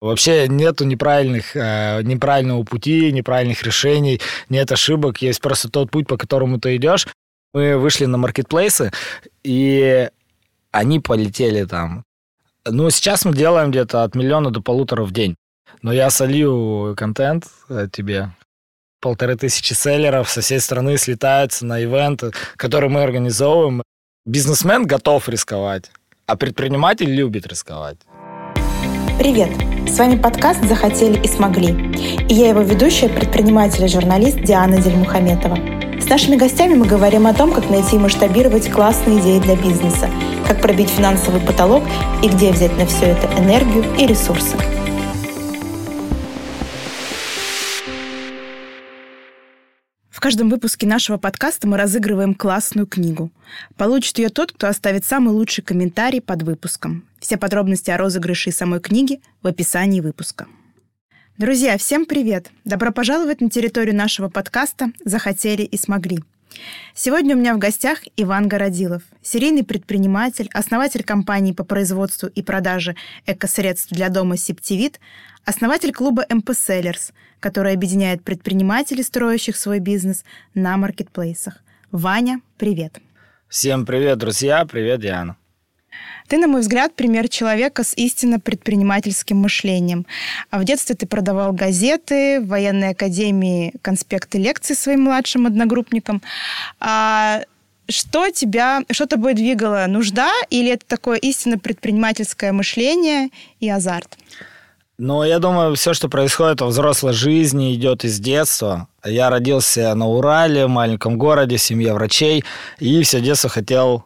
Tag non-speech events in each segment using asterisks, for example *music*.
Вообще нету неправильных, э, неправильного пути, неправильных решений, нет ошибок, есть просто тот путь, по которому ты идешь. Мы вышли на маркетплейсы, и они полетели там. Ну, сейчас мы делаем где-то от миллиона до полутора в день. Но я солью контент э, тебе. Полторы тысячи селлеров со всей страны слетаются на ивенты, которые мы организовываем. Бизнесмен готов рисковать, а предприниматель любит рисковать. Привет! С вами подкаст «Захотели и смогли». И я его ведущая, предприниматель и журналист Диана Дельмухаметова. С нашими гостями мы говорим о том, как найти и масштабировать классные идеи для бизнеса, как пробить финансовый потолок и где взять на все это энергию и ресурсы. В каждом выпуске нашего подкаста мы разыгрываем классную книгу. Получит ее тот, кто оставит самый лучший комментарий под выпуском. Все подробности о розыгрыше и самой книги в описании выпуска. Друзья, всем привет! Добро пожаловать на территорию нашего подкаста «Захотели и смогли». Сегодня у меня в гостях Иван Городилов, серийный предприниматель, основатель компании по производству и продаже экосредств для дома Септивит, основатель клуба MP Sellers, который объединяет предпринимателей, строящих свой бизнес на маркетплейсах. Ваня, привет. Всем привет, друзья. Привет, Диана. Ты, на мой взгляд, пример человека с истинно предпринимательским мышлением. А в детстве ты продавал газеты, в военной академии конспекты лекций своим младшим одногруппникам. А что тебя, что тобой двигало? Нужда или это такое истинно предпринимательское мышление и азарт? Ну, я думаю, все, что происходит во взрослой жизни, идет из детства. Я родился на Урале, в маленьком городе, в семье врачей, и все детство хотел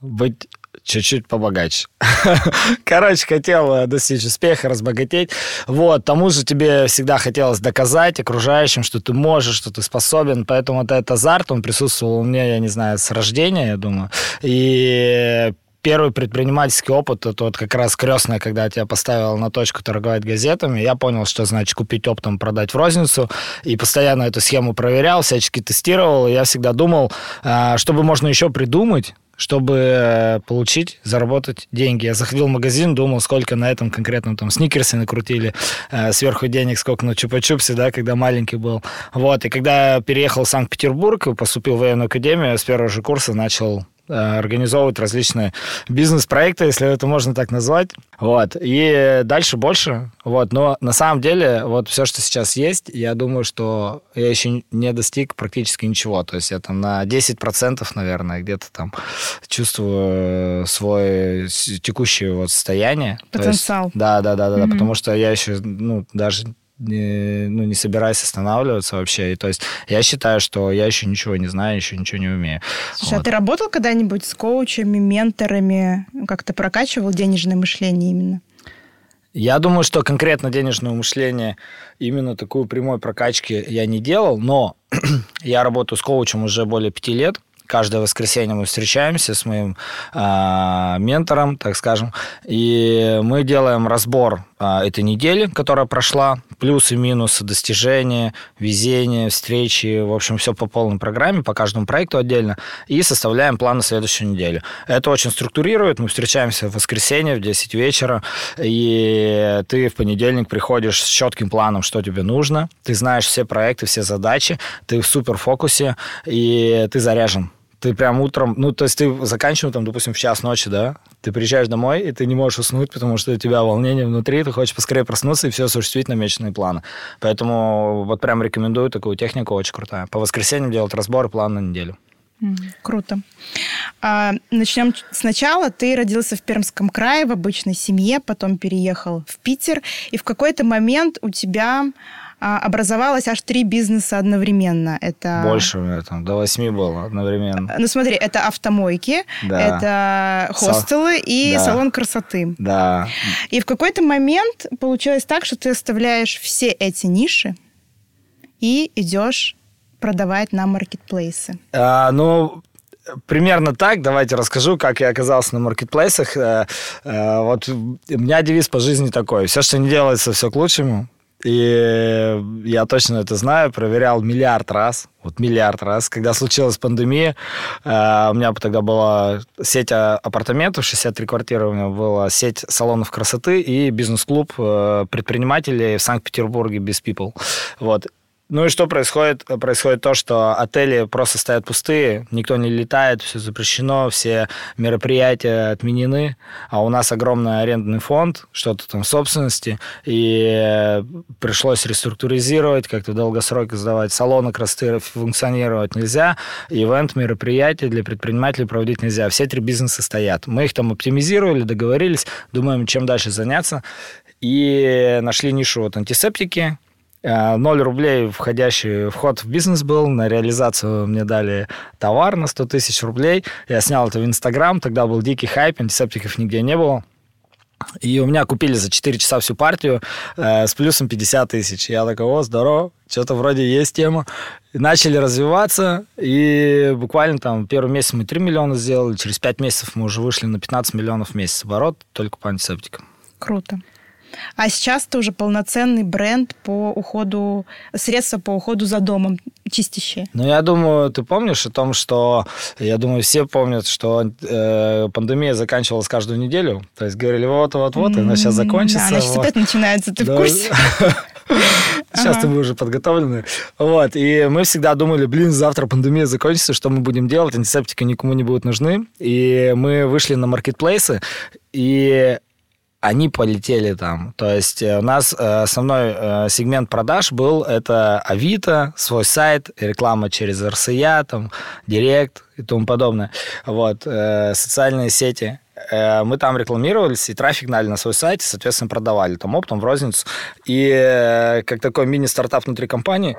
быть чуть-чуть побогаче. *laughs* Короче, хотел э, достичь успеха, разбогатеть. Вот, тому же тебе всегда хотелось доказать окружающим, что ты можешь, что ты способен. Поэтому вот этот азарт, он присутствовал у меня, я не знаю, с рождения, я думаю. И первый предпринимательский опыт, это вот как раз крестная, когда я тебя поставил на точку торговать газетами, я понял, что значит купить оптом, продать в розницу, и постоянно эту схему проверял, всячески тестировал, и я всегда думал, э, чтобы можно еще придумать, чтобы э, получить, заработать деньги. Я заходил в магазин, думал, сколько на этом конкретном там сникерсы накрутили, э, сверху денег, сколько на чупа-чупсе, да, когда маленький был. Вот, и когда переехал в Санкт-Петербург и поступил в военную академию, с первого же курса начал Э, организовывать различные бизнес-проекты, если это можно так назвать. Вот. И дальше больше. Вот. Но на самом деле, вот все, что сейчас есть, я думаю, что я еще не достиг практически ничего. То есть я там на 10%, наверное, где-то там чувствую свое текущее вот состояние. Потенциал. Есть, да, да, да, да, mm-hmm. да, потому что я еще, ну, даже не, ну, не собираюсь останавливаться вообще. И, то есть я считаю, что я еще ничего не знаю, еще ничего не умею. Слушай, а вот. а ты работал когда-нибудь с коучами, менторами? Как-то прокачивал денежное мышление именно? Я думаю, что конкретно денежное мышление, именно такую прямой прокачки я не делал, но *clears throat* я работаю с коучем уже более пяти лет каждое воскресенье мы встречаемся с моим э, ментором, так скажем, и мы делаем разбор этой недели, которая прошла, плюсы, минусы, достижения, везение, встречи, в общем, все по полной программе, по каждому проекту отдельно, и составляем план на следующую неделю. Это очень структурирует, мы встречаемся в воскресенье в 10 вечера, и ты в понедельник приходишь с четким планом, что тебе нужно, ты знаешь все проекты, все задачи, ты в суперфокусе, и ты заряжен ты прям утром, ну, то есть ты заканчиваешь там, допустим, в час ночи, да, ты приезжаешь домой, и ты не можешь уснуть, потому что у тебя волнение внутри, ты хочешь поскорее проснуться и все осуществить намеченные планы. Поэтому вот прям рекомендую такую технику, очень крутая. По воскресеньям делать разбор план на неделю. Круто. А, начнем сначала. Ты родился в Пермском крае в обычной семье, потом переехал в Питер, и в какой-то момент у тебя образовалось аж три бизнеса одновременно. Это... Больше, у меня там до восьми было одновременно. Ну смотри, это автомойки, да. это хостелы Со... и да. салон красоты. Да. И в какой-то момент получилось так, что ты оставляешь все эти ниши и идешь продавать на маркетплейсы. А, ну, примерно так. Давайте расскажу, как я оказался на маркетплейсах. Э, э, вот у меня девиз по жизни такой. Все, что не делается, все к лучшему. И я точно это знаю, проверял миллиард раз, вот миллиард раз. Когда случилась пандемия, э, у меня тогда была сеть апартаментов, 63 квартиры у меня была, сеть салонов красоты и бизнес-клуб э, предпринимателей в Санкт-Петербурге без People. Вот. Ну и что происходит? Происходит то, что отели просто стоят пустые, никто не летает, все запрещено, все мероприятия отменены, а у нас огромный арендный фонд, что-то там в собственности, и пришлось реструктуризировать, как-то долгосрок сдавать. Салоны красоты функционировать нельзя, ивент, мероприятия для предпринимателей проводить нельзя. Все три бизнеса стоят. Мы их там оптимизировали, договорились, думаем, чем дальше заняться, и нашли нишу вот антисептики, 0 э, рублей входящий вход в бизнес был. На реализацию мне дали товар на 100 тысяч рублей. Я снял это в Инстаграм. Тогда был дикий хайп, антисептиков нигде не было. И у меня купили за 4 часа всю партию э, с плюсом 50 тысяч. Я такой, о, здорово, что-то вроде есть тема. И начали развиваться, и буквально там первый месяц мы 3 миллиона сделали, через 5 месяцев мы уже вышли на 15 миллионов в месяц оборот только по антисептикам. Круто. А сейчас это уже полноценный бренд по уходу, средства по уходу за домом чистящие. Ну, я думаю, ты помнишь о том, что, я думаю, все помнят, что э, пандемия заканчивалась каждую неделю. То есть говорили, вот-вот-вот, она сейчас закончится. Да, она сейчас вот. опять начинается, ты да. в курсе? *laughs* Сейчас мы уже подготовлены. Вот. И мы всегда думали, блин, завтра пандемия закончится, что мы будем делать? Антисептики никому не будут нужны. И мы вышли на маркетплейсы, и они полетели там. То есть э, у нас э, основной э, сегмент продаж был это Авито, свой сайт, реклама через РСЯ, там, Директ и тому подобное. Вот, социальные сети. Мы там рекламировались, и трафик гнали на свой сайт, и, соответственно, продавали там оптом в розницу. И как такой мини-стартап внутри компании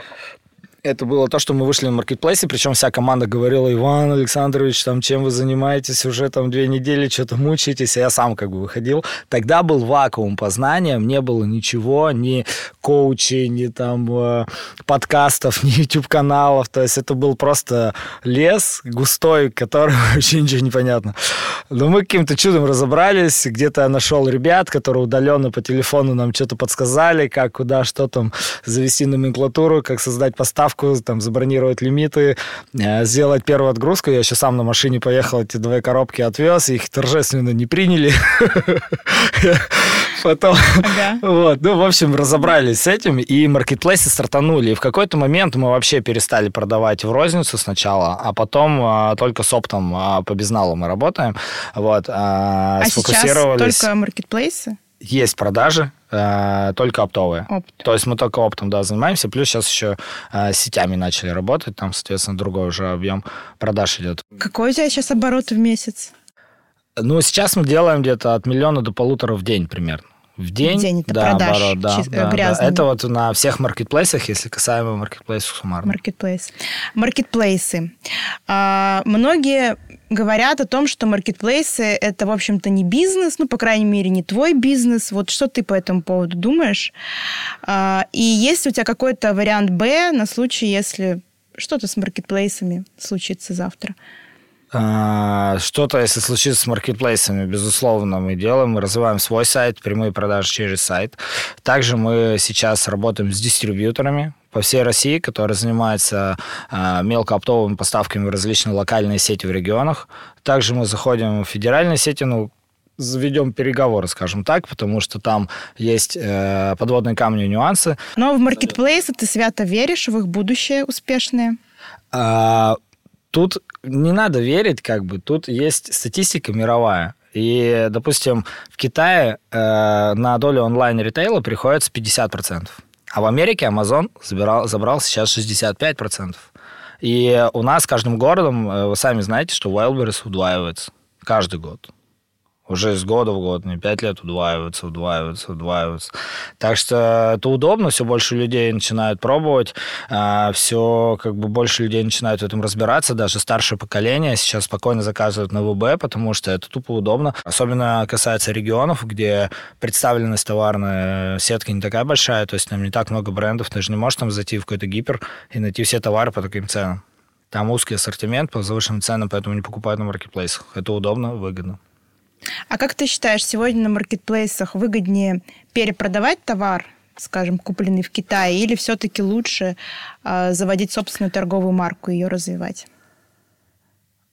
это было то, что мы вышли на маркетплейсе, причем вся команда говорила, Иван Александрович, там, чем вы занимаетесь уже там две недели, что-то мучаетесь, а я сам как бы выходил. Тогда был вакуум познания, не было ничего, ни коучей, ни там э, подкастов, *laughs* ни YouTube-каналов, то есть это был просто лес густой, который *laughs* вообще ничего не понятно. Но мы каким-то чудом разобрались, где-то я нашел ребят, которые удаленно по телефону нам что-то подсказали, как, куда, что там завести номенклатуру, как создать поставку доставку, там, забронировать лимиты, э, сделать первую отгрузку. Я еще сам на машине поехал, эти две коробки отвез, их торжественно не приняли. *laughs* Потом, вот, ну, в общем, разобрались с этим, и маркетплейсы стартанули. И в какой-то момент мы вообще перестали продавать в розницу сначала, а потом а, только с оптом а, по безналу мы работаем. Вот, а, а сейчас только маркетплейсы? Есть продажи, э, только оптовые. Опт. То есть мы только оптом, да, занимаемся. Плюс сейчас еще э, сетями начали работать. Там, соответственно, другой уже объем продаж идет. Какой у тебя сейчас оборот в месяц? Ну, сейчас мы делаем где-то от миллиона до полутора в день примерно. В день, в день это да, продаж оборот, да, чист, да, да. Это вот на всех маркетплейсах, если касаемо маркетплейсов суммарно. Маркетплейс. Маркетплейсы. А, многие говорят о том, что маркетплейсы – это, в общем-то, не бизнес, ну, по крайней мере, не твой бизнес. Вот что ты по этому поводу думаешь? А, и есть у тебя какой-то вариант «Б» на случай, если что-то с маркетплейсами случится завтра? А, что-то, если случится с маркетплейсами, безусловно, мы делаем. Мы развиваем свой сайт, прямые продажи через сайт. Также мы сейчас работаем с дистрибьюторами, по всей России, которые занимаются э, мелкооптовыми поставками в различные локальные сети в регионах. Также мы заходим в федеральные сети, ну, заведем переговоры, скажем так, потому что там есть э, подводные камни и нюансы. Но в маркетплейсы ты свято веришь в их будущее успешное? А, тут не надо верить, как бы, тут есть статистика мировая. И, допустим, в Китае э, на долю онлайн-ритейла приходится 50%. А в Америке Amazon забирал, забрал сейчас 65%. И у нас каждым городом, э, вы сами знаете, что Wildberries удваивается каждый год уже с года в год, не пять лет удваиваются, удваиваются, удваиваются. Так что это удобно, все больше людей начинают пробовать, а, все как бы больше людей начинают в этом разбираться, даже старшее поколение сейчас спокойно заказывают на ВБ, потому что это тупо удобно. Особенно касается регионов, где представленность товарной сетки не такая большая, то есть там не так много брендов, ты же не можешь там зайти в какой-то гипер и найти все товары по таким ценам. Там узкий ассортимент по завышенным ценам, поэтому не покупают на маркетплейсах. Это удобно, выгодно. А как ты считаешь, сегодня на маркетплейсах выгоднее перепродавать товар скажем, купленный в Китае, или все-таки лучше э, заводить собственную торговую марку и ее развивать?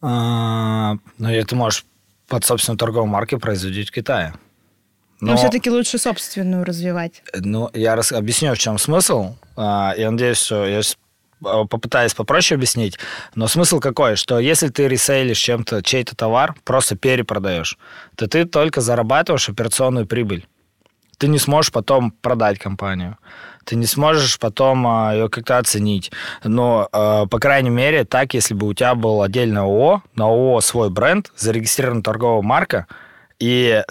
А, ну, ты можешь под собственную торговую марку производить в Китае. Но, Но все-таки лучше собственную развивать. Ну, я раз, объясню, в чем смысл. А, я надеюсь, что я попытаюсь попроще объяснить. Но смысл какой? Что если ты ресейлишь чем-то чей-то товар, просто перепродаешь, то ты только зарабатываешь операционную прибыль. Ты не сможешь потом продать компанию ты не сможешь потом а, ее как-то оценить. Но, а, по крайней мере, так, если бы у тебя был отдельное ООО, на ООО свой бренд, зарегистрирована торговая марка, и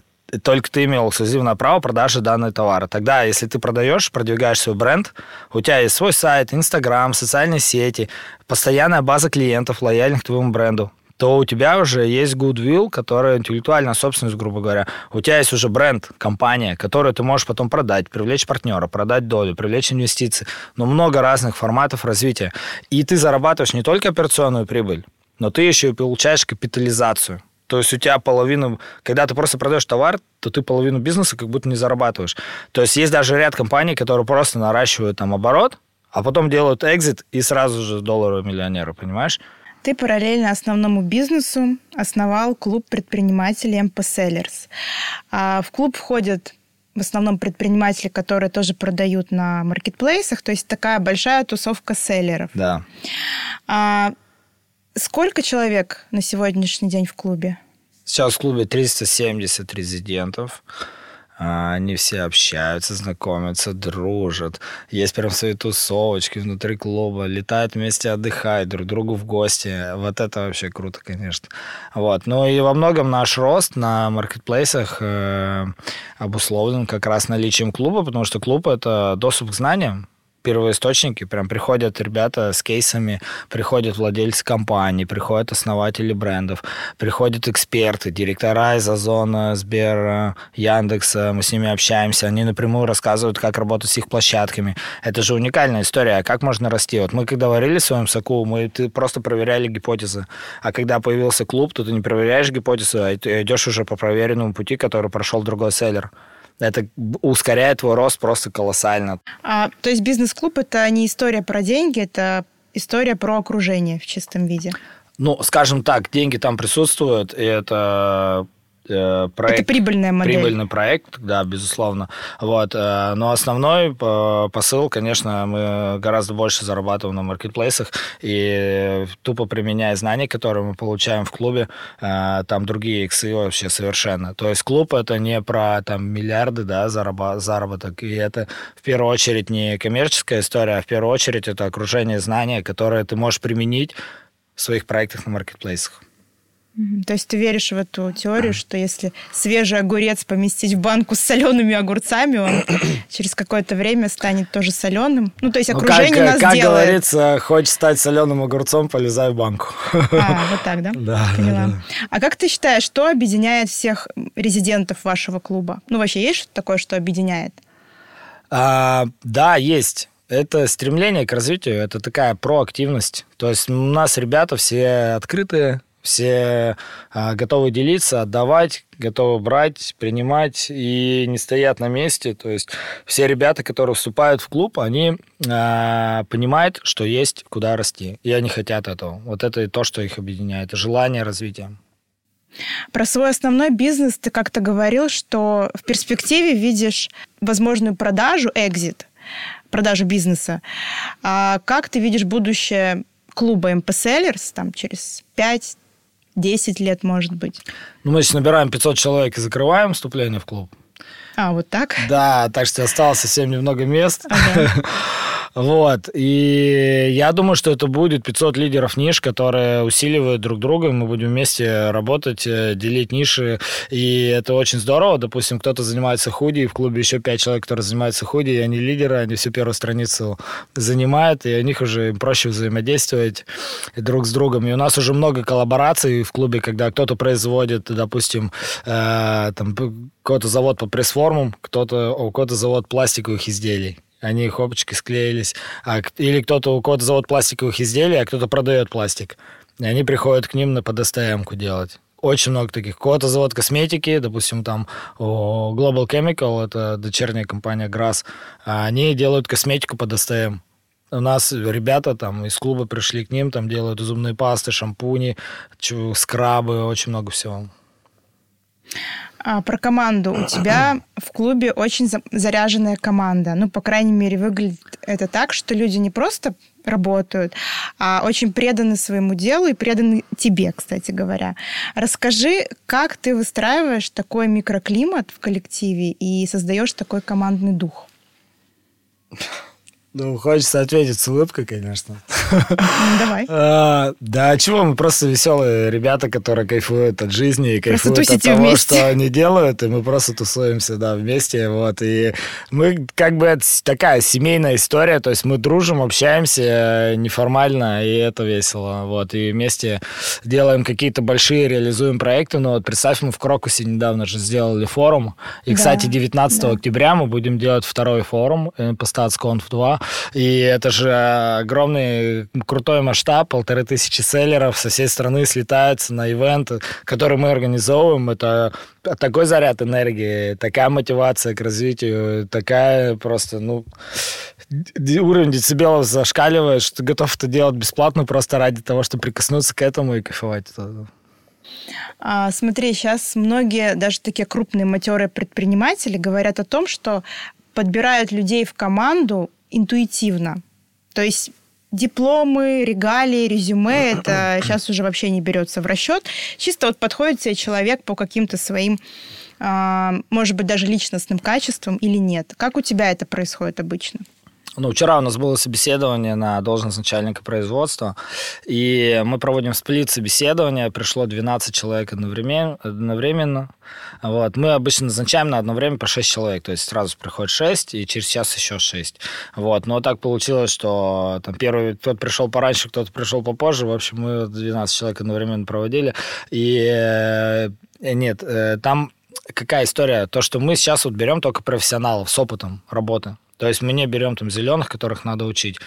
только ты имел эксклюзивное право продажи данного товара. Тогда, если ты продаешь, продвигаешь свой бренд, у тебя есть свой сайт, Инстаграм, социальные сети, постоянная база клиентов, лояльных к твоему бренду то у тебя уже есть goodwill, который интеллектуальная собственность, грубо говоря. У тебя есть уже бренд, компания, которую ты можешь потом продать, привлечь партнера, продать долю, привлечь инвестиции. Но много разных форматов развития. И ты зарабатываешь не только операционную прибыль, но ты еще и получаешь капитализацию. То есть у тебя половину, когда ты просто продаешь товар, то ты половину бизнеса как будто не зарабатываешь. То есть есть даже ряд компаний, которые просто наращивают там оборот, а потом делают экзит и сразу же долларовые миллионеры, понимаешь? Ты параллельно основному бизнесу основал клуб предпринимателей MP Sellers. А в клуб входят в основном предприниматели, которые тоже продают на маркетплейсах, то есть такая большая тусовка селлеров. Да. А сколько человек на сегодняшний день в клубе? Сейчас в клубе 370 резидентов. А, они все общаются, знакомятся, дружат. Есть прям свои тусовочки внутри клуба, летают вместе, отдыхают друг другу в гости. Вот это вообще круто, конечно. Вот. Ну и во многом наш рост на маркетплейсах э, обусловлен как раз наличием клуба, потому что клуб — это доступ к знаниям первоисточники, прям приходят ребята с кейсами, приходят владельцы компаний, приходят основатели брендов, приходят эксперты, директора из Озона, Сбера, Яндекса, мы с ними общаемся, они напрямую рассказывают, как работать с их площадками. Это же уникальная история, а как можно расти? Вот мы когда варили в своем соку, мы ты просто проверяли гипотезы, а когда появился клуб, то ты не проверяешь гипотезу, а идешь уже по проверенному пути, который прошел другой селлер это ускоряет твой рост просто колоссально. А, то есть бизнес-клуб это не история про деньги, это история про окружение в чистом виде. Ну, скажем так, деньги там присутствуют, и это Э, проект. Это прибыльная модель. Прибыльный проект, да, безусловно. Вот. Э, но основной э, посыл, конечно, мы гораздо больше зарабатываем на маркетплейсах и тупо применяя знания, которые мы получаем в клубе, там другие иксы вообще совершенно. То есть клуб это не про там миллиарды, да, заработок, и это в первую очередь не коммерческая история, а в первую очередь это окружение знания, которое ты можешь применить в своих проектах на маркетплейсах. То есть ты веришь в эту теорию, что если свежий огурец поместить в банку с солеными огурцами, он *coughs* через какое-то время станет тоже соленым? Ну, то есть окружение ну, как, нас как делает. Как говорится, хочешь стать соленым огурцом, полезай в банку. А, вот так, да? *laughs* Да. Поняла. Да, да. А как ты считаешь, что объединяет всех резидентов вашего клуба? Ну, вообще есть что-то такое, что объединяет? А, да, есть это стремление к развитию, это такая проактивность. То есть у нас ребята все открытые, все а, готовы делиться, отдавать, готовы брать, принимать и не стоят на месте. То есть все ребята, которые вступают в клуб, они а, понимают, что есть куда расти, и они хотят этого. Вот это и то, что их объединяет, желание развития. Про свой основной бизнес ты как-то говорил, что в перспективе видишь возможную продажу, экзит, продажу бизнеса. А как ты видишь будущее клуба MP Sellers там, через 5 10 лет, может быть. Ну, мы сейчас набираем 500 человек и закрываем вступление в клуб. А, вот так? *laughs* Да, так что осталось совсем немного мест. Ага. *laughs* Вот. И я думаю, что это будет 500 лидеров ниш, которые усиливают друг друга. Мы будем вместе работать, э, делить ниши. И это очень здорово. Допустим, кто-то занимается худи, и в клубе еще 5 человек, которые занимаются худи, и они лидеры, они всю первую страницу занимают, и у них уже проще взаимодействовать друг с другом. И у нас уже много коллабораций в клубе, когда кто-то производит, допустим, э, там, какой-то завод по пресс-формам, кто-то, у кого-то завод пластиковых изделий они хопочки склеились. А, или кто-то, у кого-то завод пластиковых изделий, а кто-то продает пластик. И они приходят к ним на под СТМ-ку делать. очень много таких. Какой-то завод косметики, допустим, там Global Chemical, это дочерняя компания Grass, они делают косметику под СТМ. У нас ребята там из клуба пришли к ним, там делают зубные пасты, шампуни, скрабы, очень много всего. А, про команду. У тебя в клубе очень заряженная команда. Ну, по крайней мере, выглядит это так, что люди не просто работают, а очень преданы своему делу и преданы тебе, кстати говоря. Расскажи, как ты выстраиваешь такой микроклимат в коллективе и создаешь такой командный дух? Ну, хочется ответить с улыбкой, конечно. *laughs* Давай. А, да, чего, мы просто веселые ребята, которые кайфуют от жизни и кайфуют от того, вместе. что они делают, и мы просто тусуемся, да, вместе, вот, и мы, как бы, это такая семейная история, то есть мы дружим, общаемся э, неформально, и это весело, вот, и вместе делаем какие-то большие, реализуем проекты, ну, вот, представь, мы в Крокусе недавно же сделали форум, и, да, кстати, 19 да. октября мы будем делать второй форум э, по StatsConf 2, и это же огромный крутой масштаб, полторы тысячи селлеров со всей страны слетаются на ивент, который мы организовываем. Это такой заряд энергии, такая мотивация к развитию, такая просто, ну, уровень децибелов зашкаливает, что ты готов это делать бесплатно просто ради того, чтобы прикоснуться к этому и кайфовать. А, смотри, сейчас многие, даже такие крупные матерые предприниматели говорят о том, что подбирают людей в команду интуитивно. То есть дипломы, регалии, резюме, это *clears throat* сейчас уже вообще не берется в расчет. Чисто вот подходит себе человек по каким-то своим, а, может быть, даже личностным качествам или нет. Как у тебя это происходит обычно? Ну, вчера у нас было собеседование на должность начальника производства, и мы проводим сплит собеседования, пришло 12 человек одновременно, одновременно. Вот. Мы обычно назначаем на одно время по 6 человек, то есть сразу приходит 6, и через час еще 6. Вот. Но так получилось, что там первый кто-то пришел пораньше, кто-то пришел попозже, в общем, мы 12 человек одновременно проводили, и э, нет, э, там какая история? То, что мы сейчас вот берем только профессионалов с опытом работы. То есть мы не берем там зеленых, которых надо учить.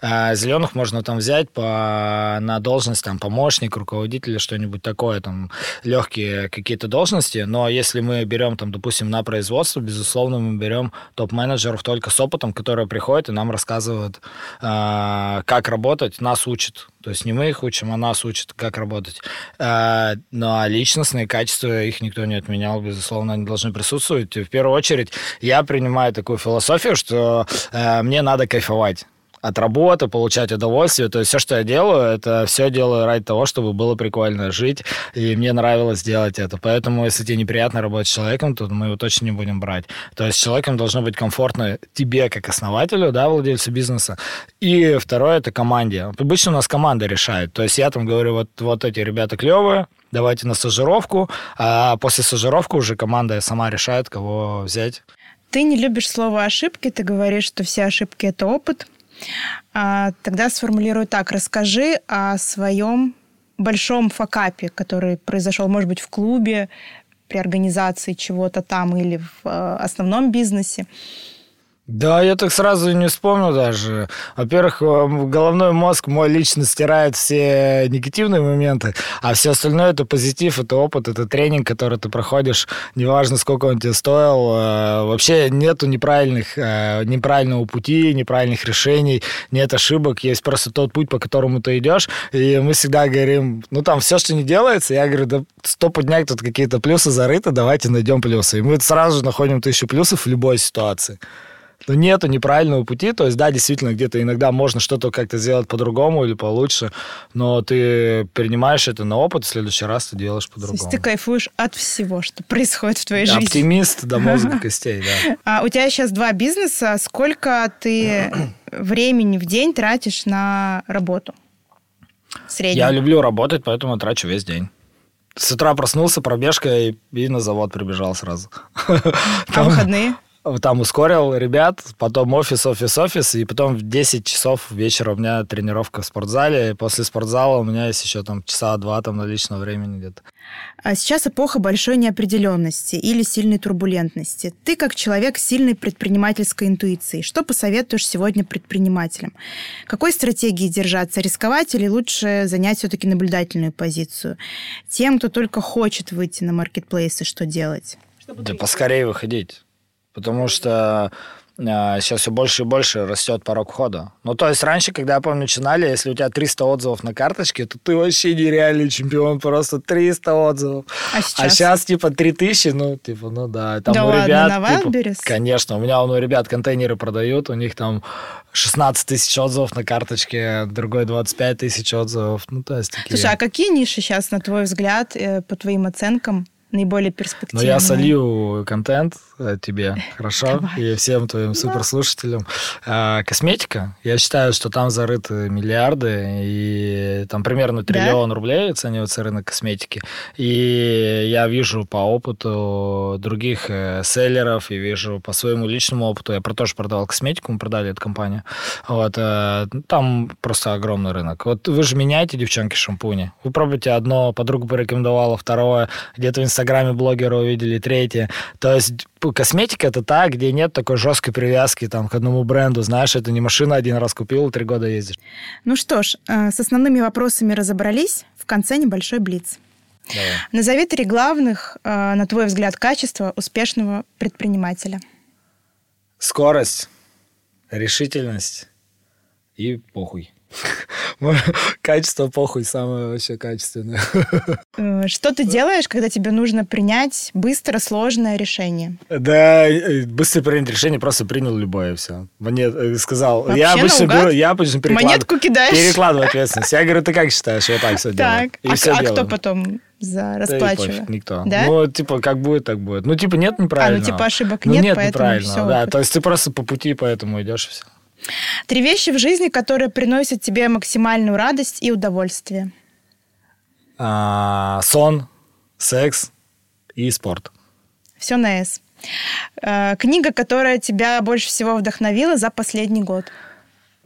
А зеленых можно там взять по, на должность там помощник, руководитель, что-нибудь такое, там легкие какие-то должности. Но если мы берем там, допустим, на производство, безусловно, мы берем топ-менеджеров только с опытом, которые приходят и нам рассказывают, э, как работать, нас учат. То есть не мы их учим, а нас учат, как работать. Э, ну а личностные качества их никто не отменял, безусловно, они должны присутствовать. И в первую очередь я принимаю такую философию, что мне надо кайфовать от работы, получать удовольствие. То есть все, что я делаю, это все делаю ради того, чтобы было прикольно жить, и мне нравилось делать это. Поэтому, если тебе неприятно работать с человеком, то мы его точно не будем брать. То есть человеком должно быть комфортно тебе, как основателю, да, владельцу бизнеса. И второе, это команде. Обычно у нас команда решает. То есть я там говорю, вот, вот эти ребята клевые, давайте на стажировку, а после стажировки уже команда сама решает, кого взять. Ты не любишь слово ошибки, ты говоришь, что все ошибки это опыт. А, тогда сформулирую так. Расскажи о своем большом факапе, который произошел, может быть, в клубе, при организации чего-то там или в э, основном бизнесе. Да, я так сразу не вспомнил даже. Во-первых, э, головной мозг мой лично стирает все негативные моменты, а все остальное это позитив, это опыт, это тренинг, который ты проходишь, неважно, сколько он тебе стоил. Э, вообще нету неправильных, э, неправильного пути, неправильных решений, нет ошибок, есть просто тот путь, по которому ты идешь. И мы всегда говорим, ну там все, что не делается, я говорю, да поднять тут какие-то плюсы зарыты, давайте найдем плюсы. И мы сразу же находим тысячу плюсов в любой ситуации но нету неправильного пути. То есть, да, действительно, где-то иногда можно что-то как-то сделать по-другому или получше, но ты принимаешь это на опыт, в следующий раз ты делаешь по-другому. То есть ты кайфуешь от всего, что происходит в твоей жизни. Оптимист до *laughs* мозга костей, да. А у тебя сейчас два бизнеса. Сколько ты времени в день тратишь на работу? Средний. Я люблю работать, поэтому трачу весь день. С утра проснулся, пробежка и, и на завод прибежал сразу. А выходные? Там ускорил ребят, потом офис, офис, офис, и потом в 10 часов вечера у меня тренировка в спортзале, и после спортзала у меня есть еще там часа два там на личного времени где-то. А сейчас эпоха большой неопределенности или сильной турбулентности. Ты как человек с сильной предпринимательской интуицией. Что посоветуешь сегодня предпринимателям? Какой стратегии держаться? Рисковать или лучше занять все-таки наблюдательную позицию? Тем, кто только хочет выйти на маркетплейсы, что делать? Да поскорее выходить. Потому что сейчас а, все больше и больше растет порог входа. Ну, то есть раньше, когда, я помню, начинали, если у тебя 300 отзывов на карточке, то ты вообще нереальный чемпион, просто 300 отзывов. А сейчас? А сейчас типа 3000, ну, типа, ну да. Там да у ладно, ребят, на? Типа, конечно, у меня у ребят контейнеры продают, у них там 16 тысяч отзывов на карточке, другой 25 тысяч отзывов. Ну, то есть такие... Слушай, а какие ниши сейчас, на твой взгляд, э, по твоим оценкам, наиболее перспективные. Ну, я солью контент э, тебе, *laughs* хорошо? Давай. И всем твоим суперслушателям. А, косметика. Я считаю, что там зарыты миллиарды, и там примерно триллион да? рублей оценивается рынок косметики. И я вижу по опыту других э, селлеров, и вижу по своему личному опыту. Я тоже продавал косметику, мы продали эту компанию. Вот, э, там просто огромный рынок. Вот вы же меняете, девчонки, шампуни. Вы пробуете одно, подруга порекомендовала, второе, где-то в Инстаграме блогера увидели, третье. То есть косметика это та, где нет такой жесткой привязки там, к одному бренду. Знаешь, это не машина один раз купил, три года ездишь. Ну что ж, э, с основными вопросами разобрались. В конце небольшой блиц. Давай. Назови три главных, э, на твой взгляд, качества успешного предпринимателя. Скорость, решительность и похуй. *laughs* *laughs* Качество похуй самое вообще качественное. *laughs* Э, что ты делаешь, когда тебе нужно принять быстро сложное решение? Да, э, быстро принять решение, просто принял любое все. Мне э, сказал, Вообще я обычно беру, я обычно перекладываю. Монетку кидаешь? Перекладываю ответственность. Я говорю, ты как считаешь? Я так все делаю. Так, а, все а кто потом за расплачиваю. Да никто. Да? Ну, типа, как будет, так будет. Ну, типа, нет неправильного. А, ну, типа, ошибок ну, нет, нет поэтому все. Да, то есть ты просто по пути поэтому идешь и все. Три вещи в жизни, которые приносят тебе максимальную радость и удовольствие. А, сон, секс и спорт. Все на «С». А, книга, которая тебя больше всего вдохновила за последний год.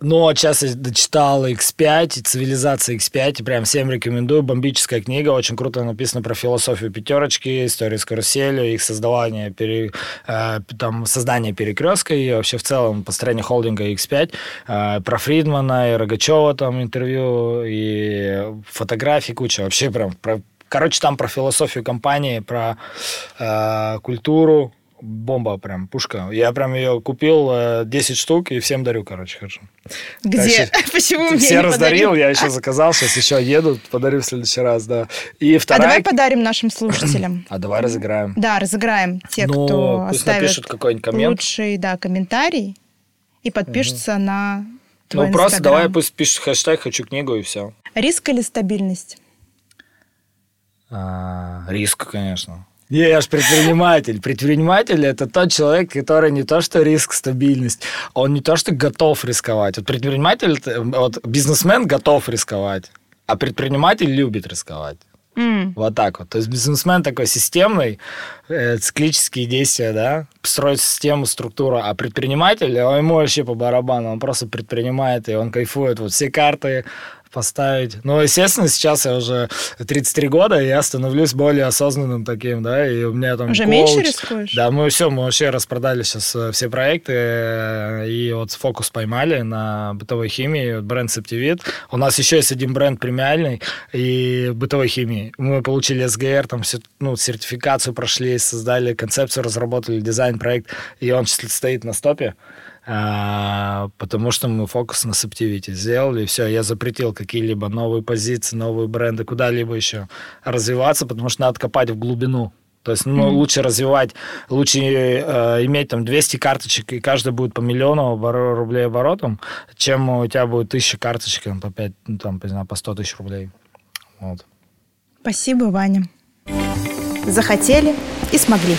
Но сейчас я дочитал X5, и цивилизация X5, и прям всем рекомендую. Бомбическая книга, очень круто написано про философию пятерочки, историю с каруселью, их создавание, пере, э, там, создание перекрестка и вообще в целом построение холдинга X5. Э, про Фридмана и Рогачева там интервью, и фотографии куча. Вообще прям про Короче, там про философию компании, про э, культуру, бомба прям, пушка. Я прям ее купил 10 э, штук и всем дарю, короче, хочу. Где? Так, *laughs* Почему мне Все раздарил, подарил? я еще заказал, сейчас еще еду, подарю в следующий раз, да. И вторая... А давай подарим нашим слушателям. *clears throat* А давай разыграем. Да, разыграем те, ну, кто оставит какой-нибудь коммент. лучший да, комментарий и подпишутся угу. на твой Ну, просто давай пусть пишут хэштег «хочу книгу» и все. Риск или стабильность? А, риск, конечно. Не, я же предприниматель. Предприниматель – это тот человек, который не то что риск, стабильность, он не то что готов рисковать. Вот предприниматель, вот бизнесмен готов рисковать, а предприниматель любит рисковать. Mm. Вот так вот. То есть бизнесмен такой системный, э, циклические действия, да, строит систему, структуру, а предприниматель, ему вообще по барабану, он просто предпринимает, и он кайфует. Вот все карты поставить. Ну, естественно, сейчас я уже 33 года, и я становлюсь более осознанным таким, да, и у меня там Уже коуч. меньше рискуешь? Да, мы все, мы вообще распродали сейчас э, все проекты, э, и вот фокус поймали на бытовой химии, бренд Септивит. У нас еще есть один бренд премиальный и бытовой химии. Мы получили СГР, там, ну, сертификацию прошли, создали концепцию, разработали дизайн-проект, и он стоит на стопе. А, потому что мы фокус на септивити сделали, все, я запретил какие-либо новые позиции, новые бренды, куда-либо еще развиваться, потому что надо копать в глубину. То есть, ну, mm-hmm. лучше развивать, лучше э, иметь там 200 карточек, и каждая будет по миллиону рублей оборотом, чем у тебя будет тысяча карточек по 5, ну, там, по, знаю, по 100 тысяч рублей. Вот. Спасибо, Ваня. Захотели и смогли.